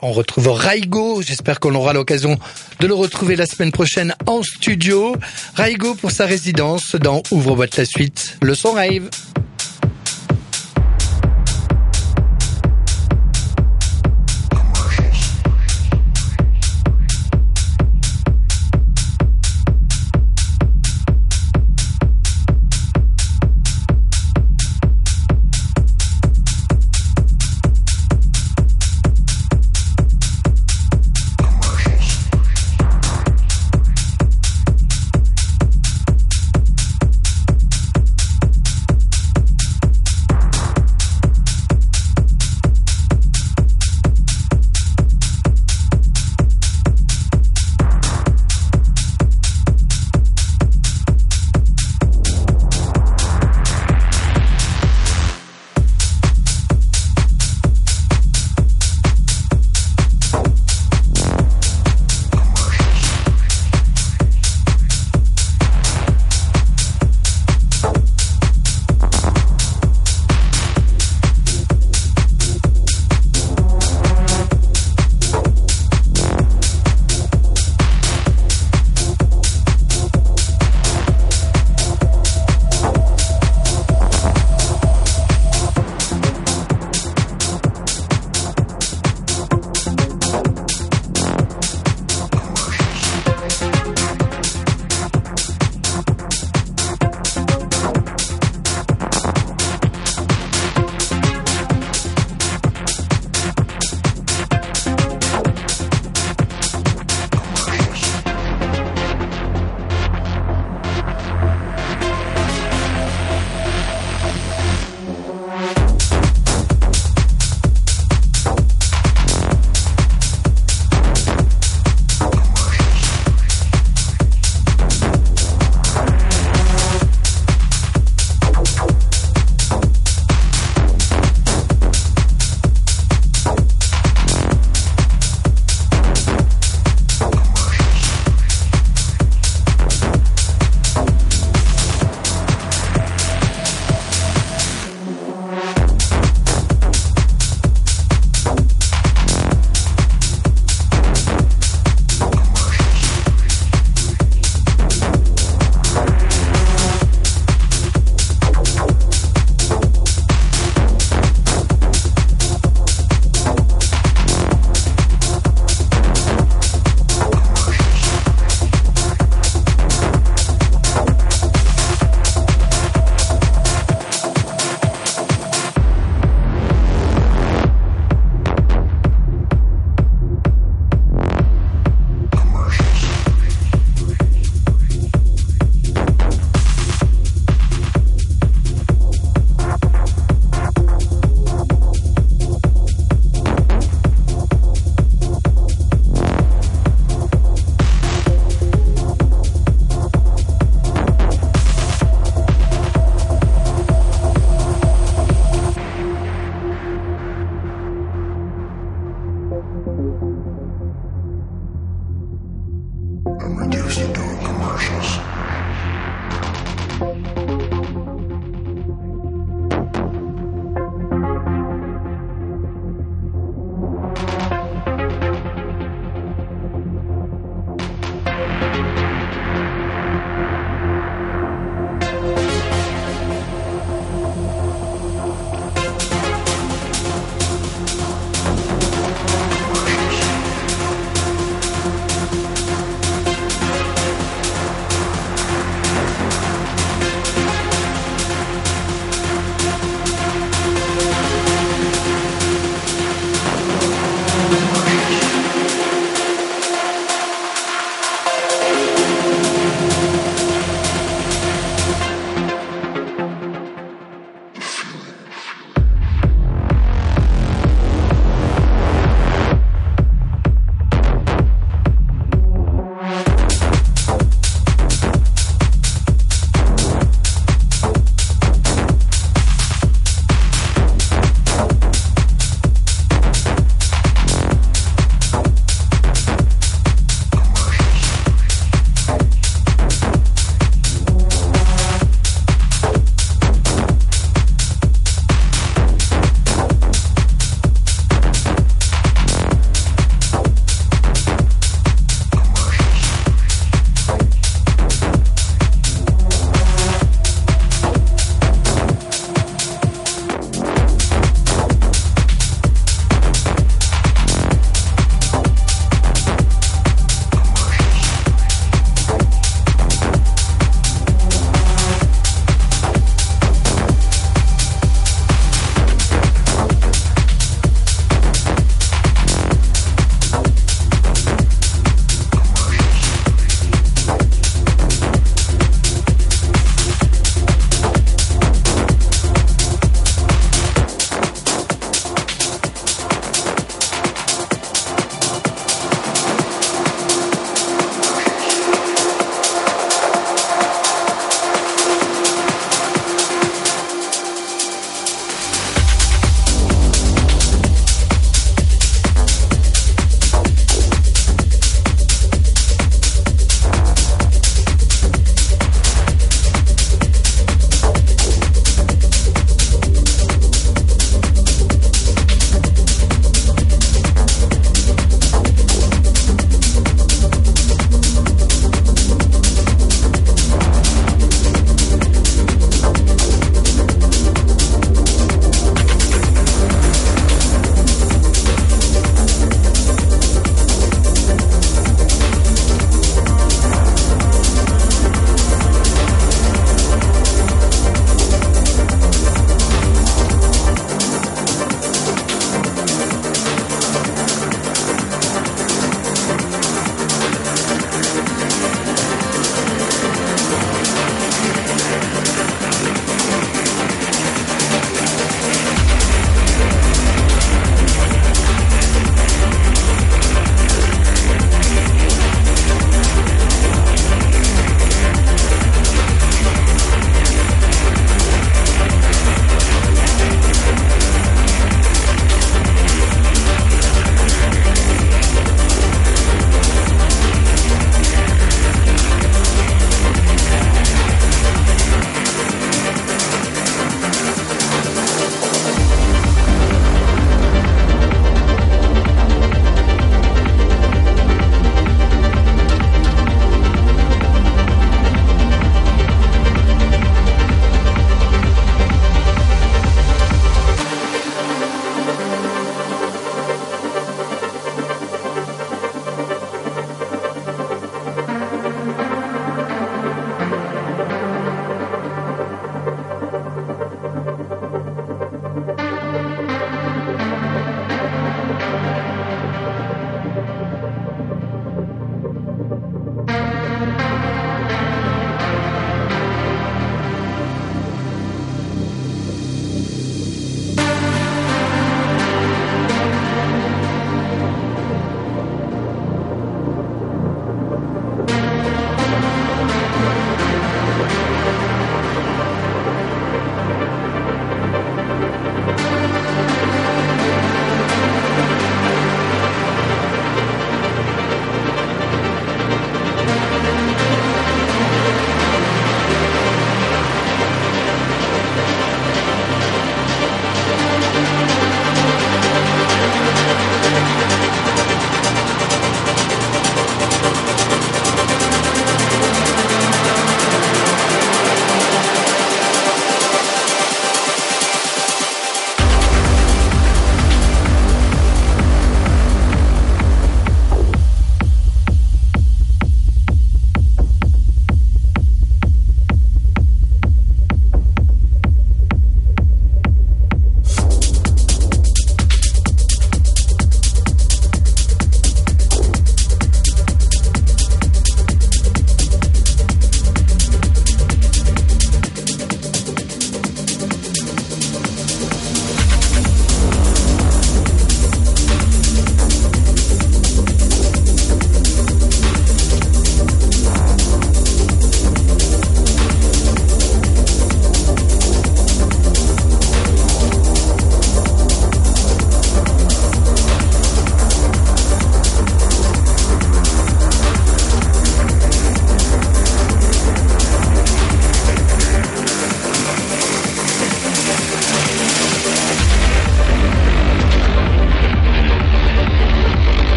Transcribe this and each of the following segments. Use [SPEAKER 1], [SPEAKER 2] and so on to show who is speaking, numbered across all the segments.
[SPEAKER 1] On retrouve Raigo, j'espère qu'on aura l'occasion de le retrouver la semaine prochaine en studio. Raigo pour sa résidence dans Ouvre-boîte la suite, le son rave.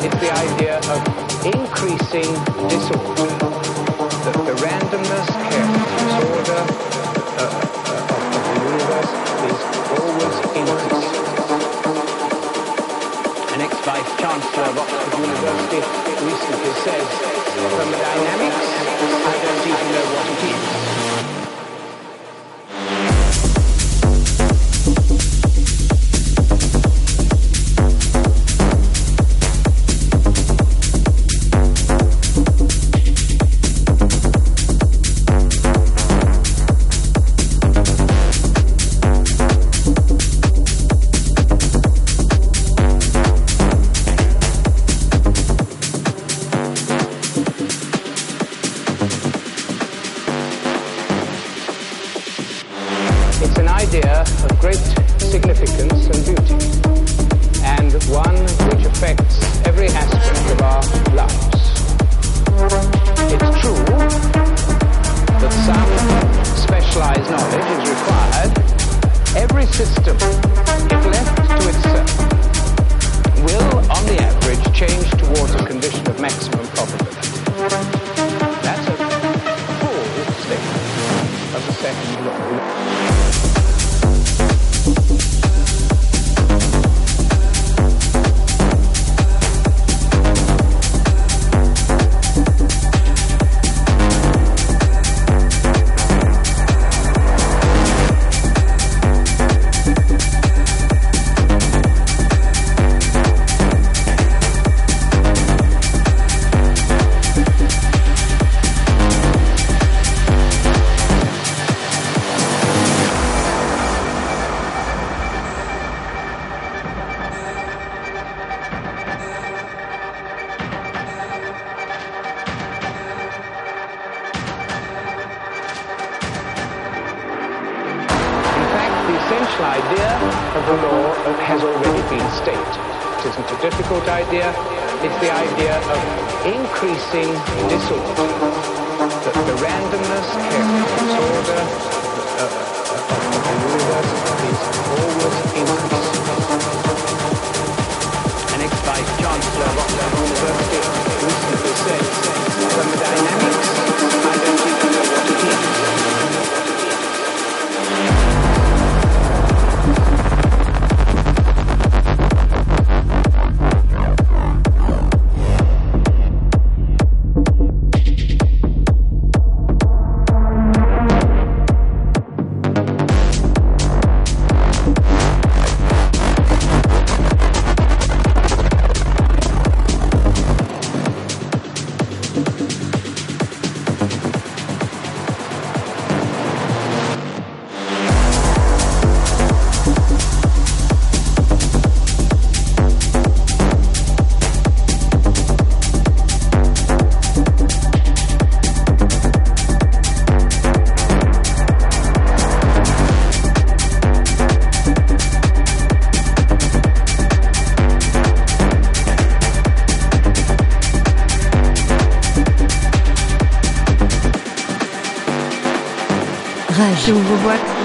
[SPEAKER 2] It's the idea of increasing disorder. chez vos boîtes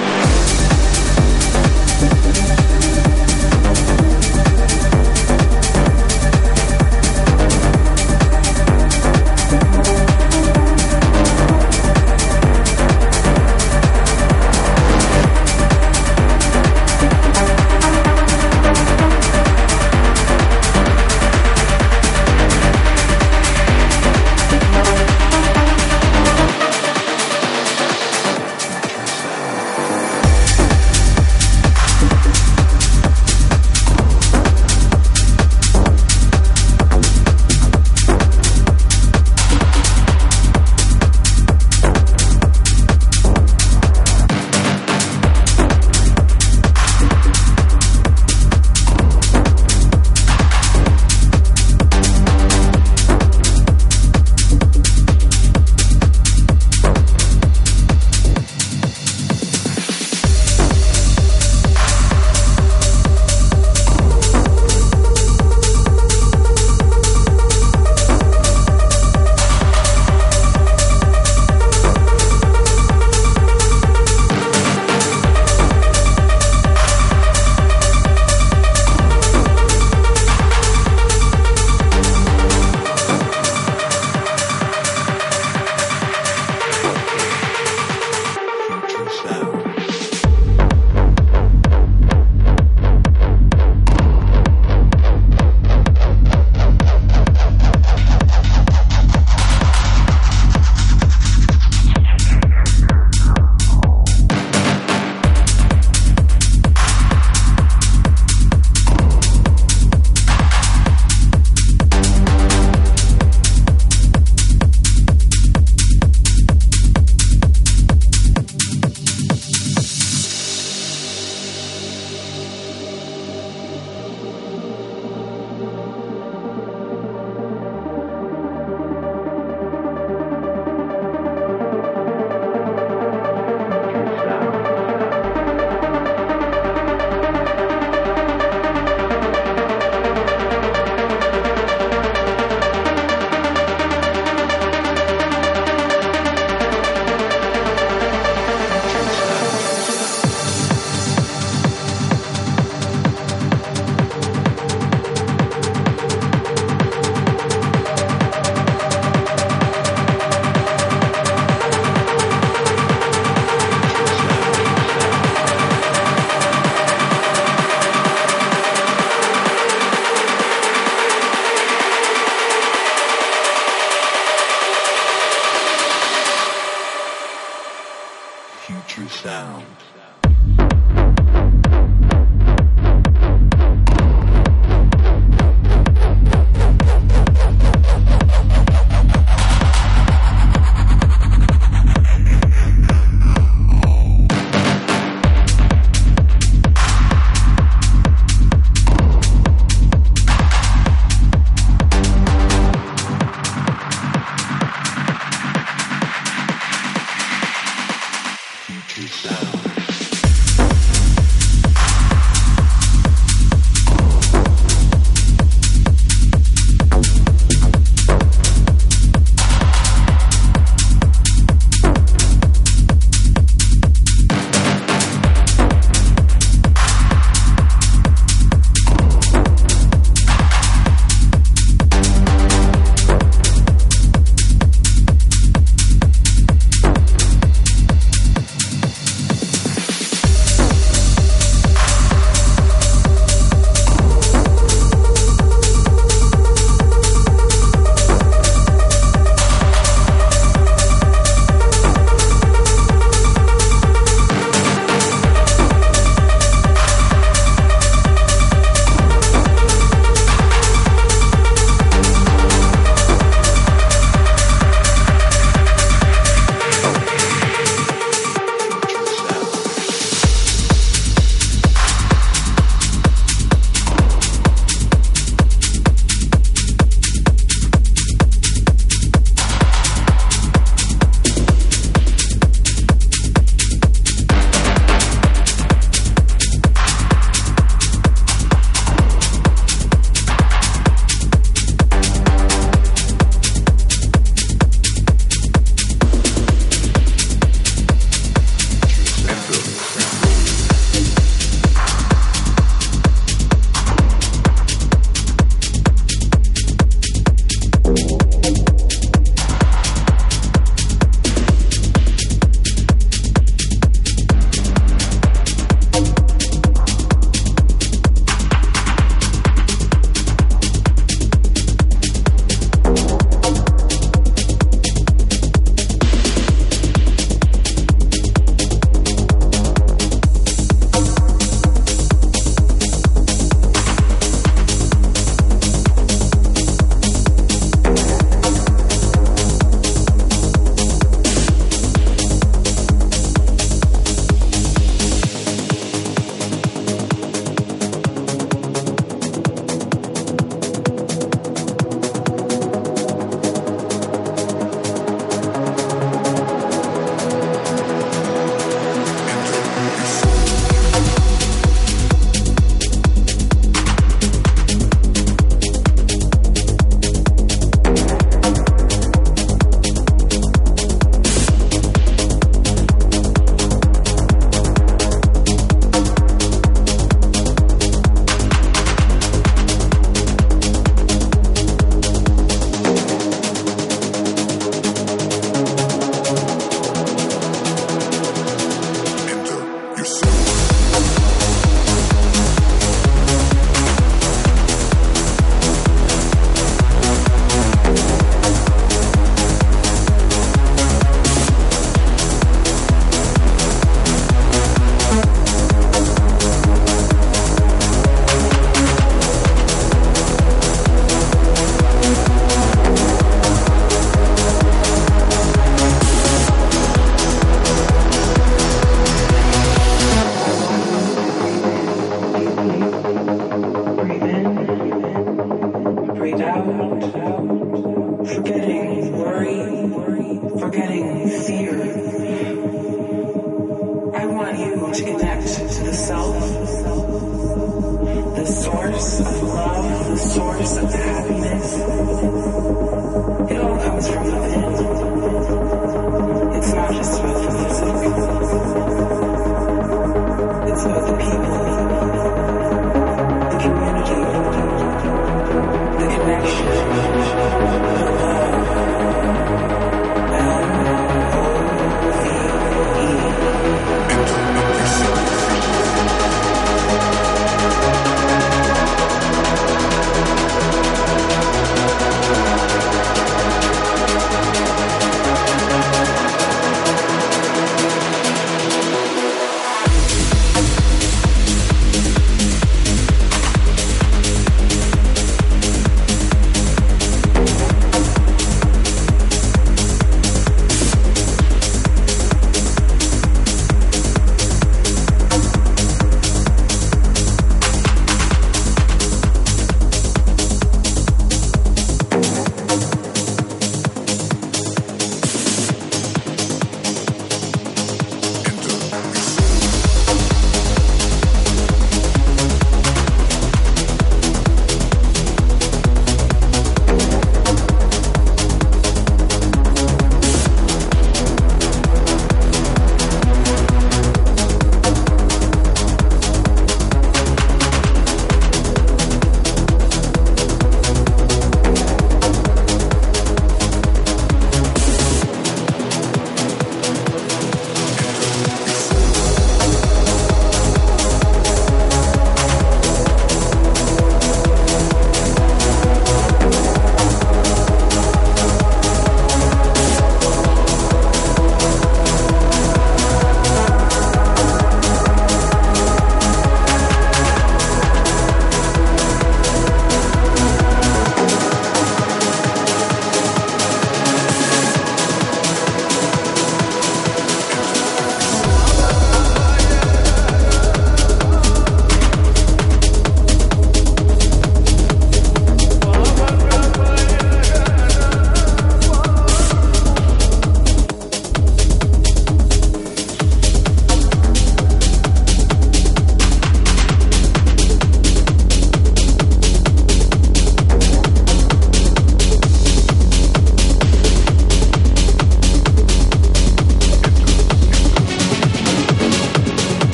[SPEAKER 2] hardest, I'm the.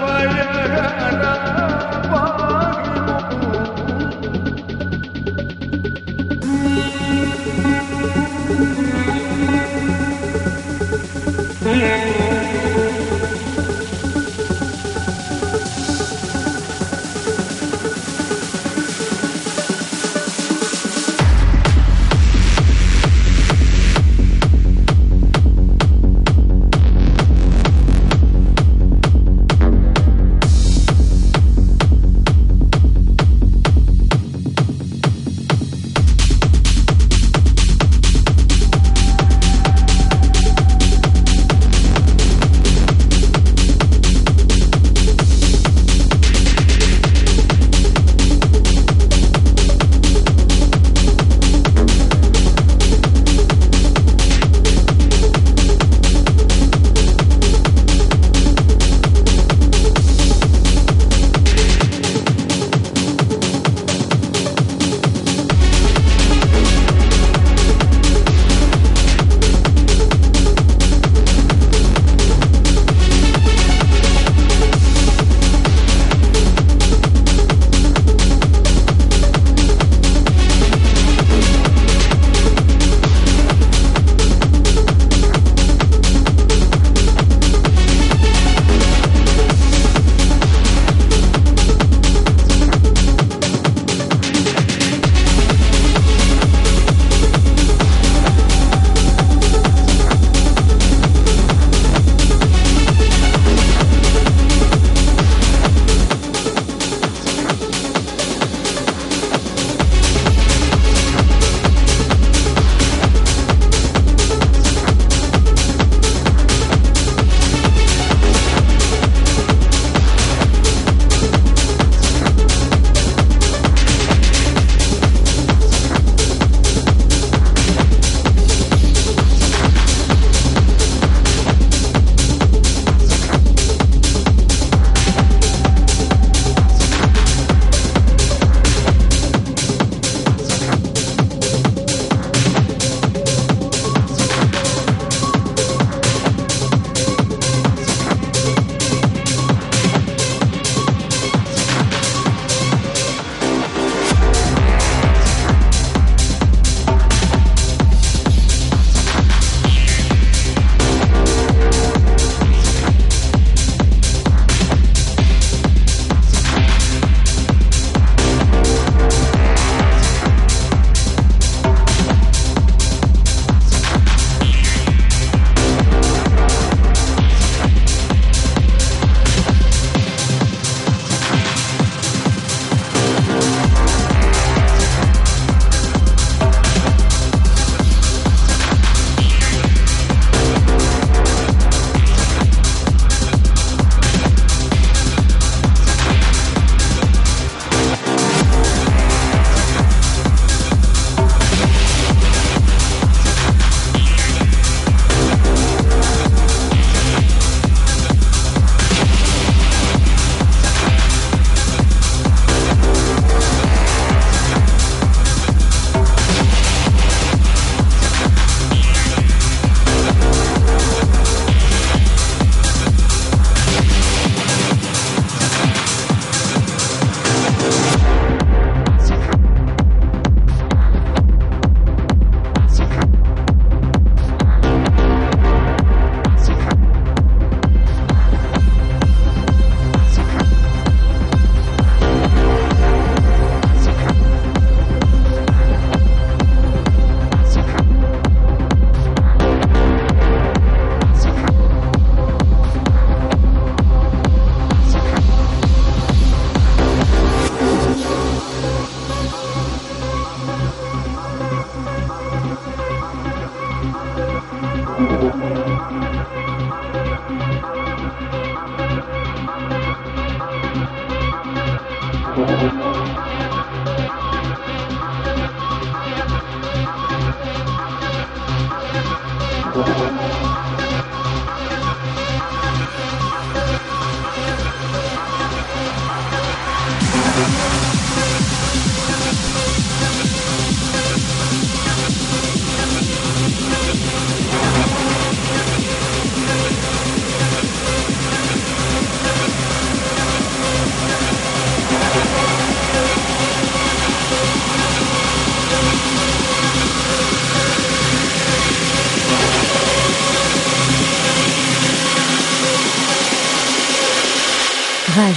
[SPEAKER 3] பழகடா.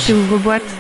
[SPEAKER 3] Rage. Ouvre-boîte.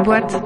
[SPEAKER 3] Boîte.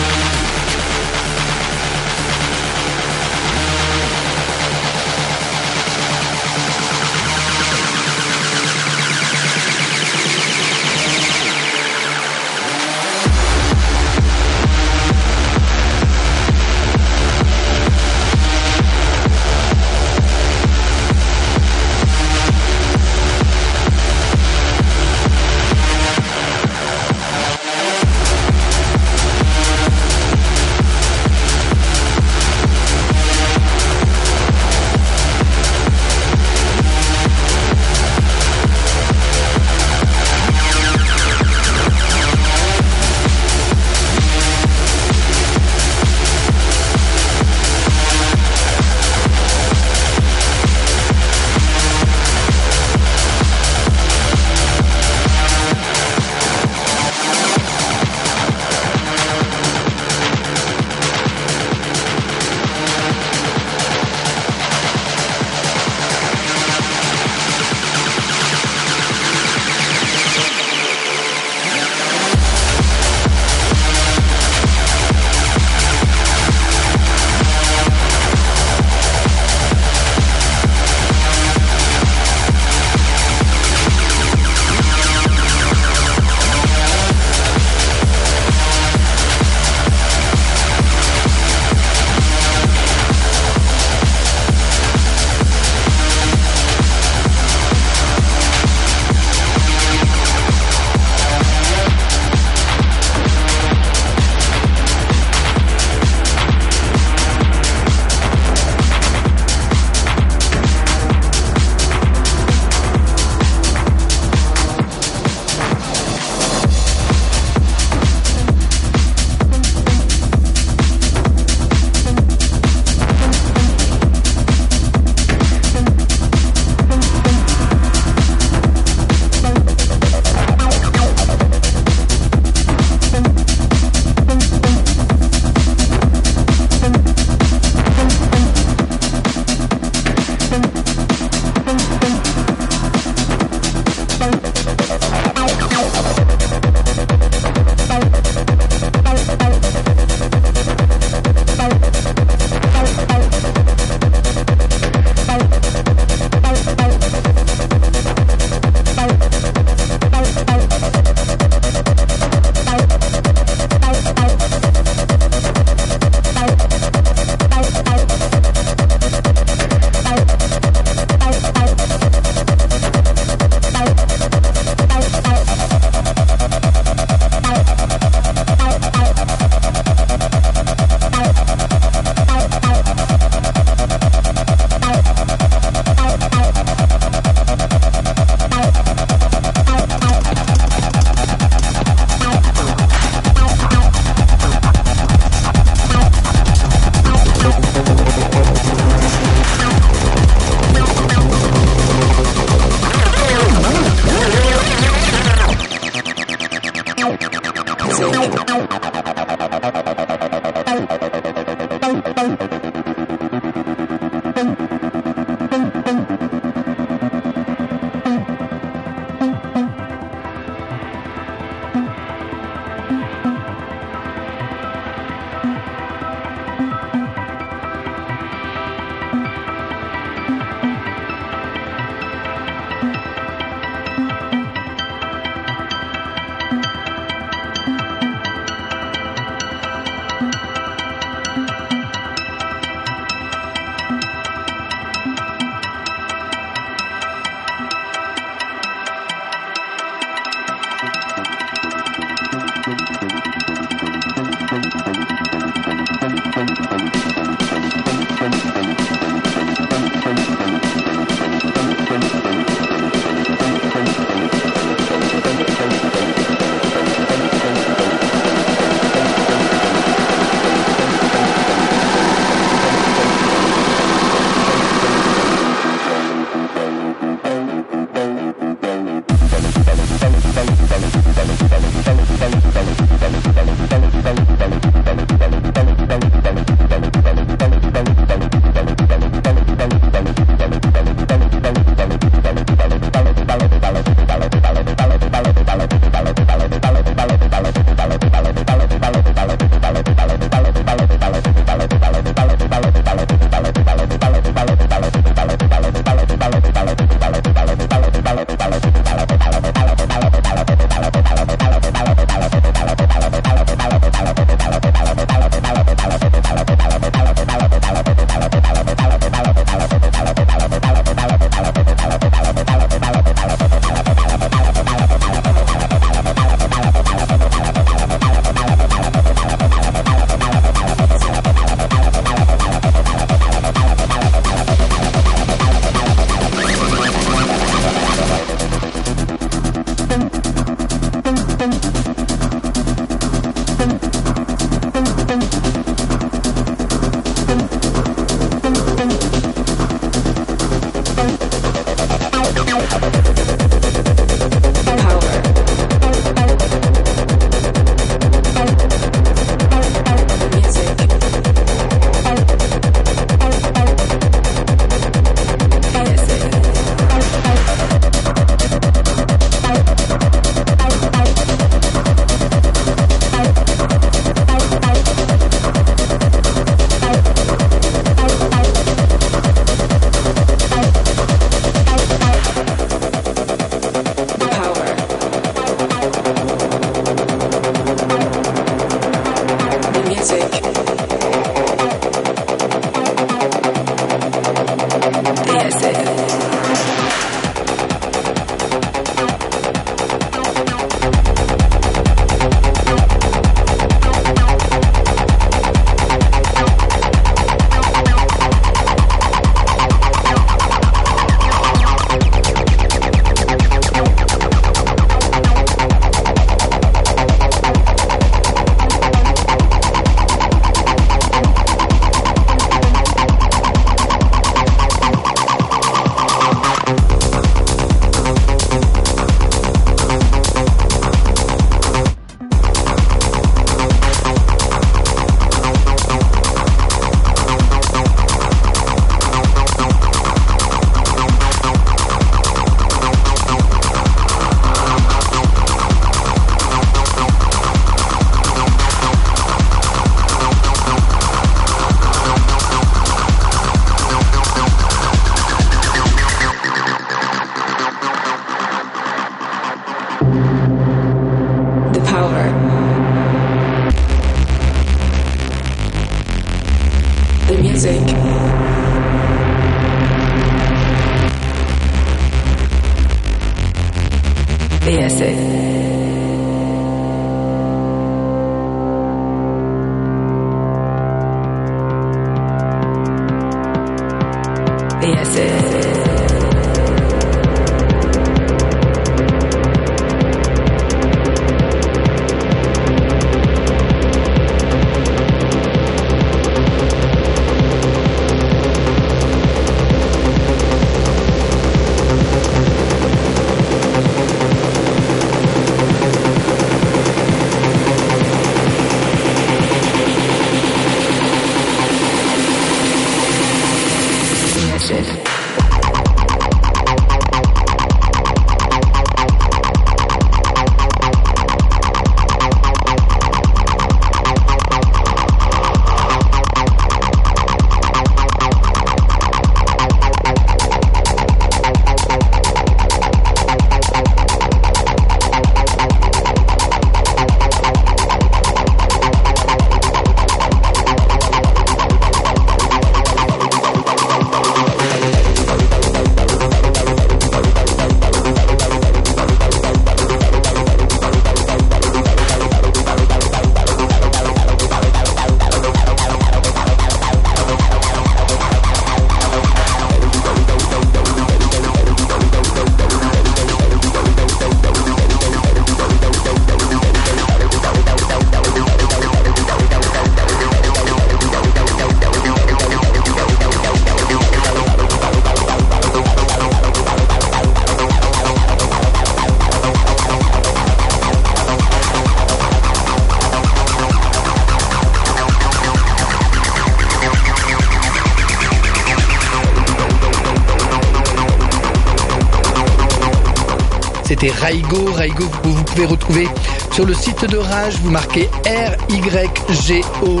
[SPEAKER 1] Raigo. Raigo, vous, vous pouvez retrouver sur le site de Rage. Vous marquez R-Y-G-O.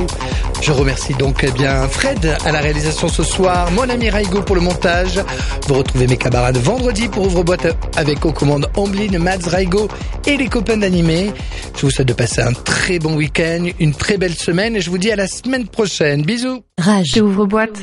[SPEAKER 1] Je remercie donc eh bien Fred à la réalisation ce soir, mon ami Raigo pour le montage. Vous retrouvez mes camarades vendredi pour ouvre-boîte avec aux commandes Amblin, Mads, Raigo et les copains d'animé. Je vous souhaite de passer un très bon week-end, une très belle semaine et je vous dis à la semaine prochaine. Bisous
[SPEAKER 3] Rage. Ouvre boîte.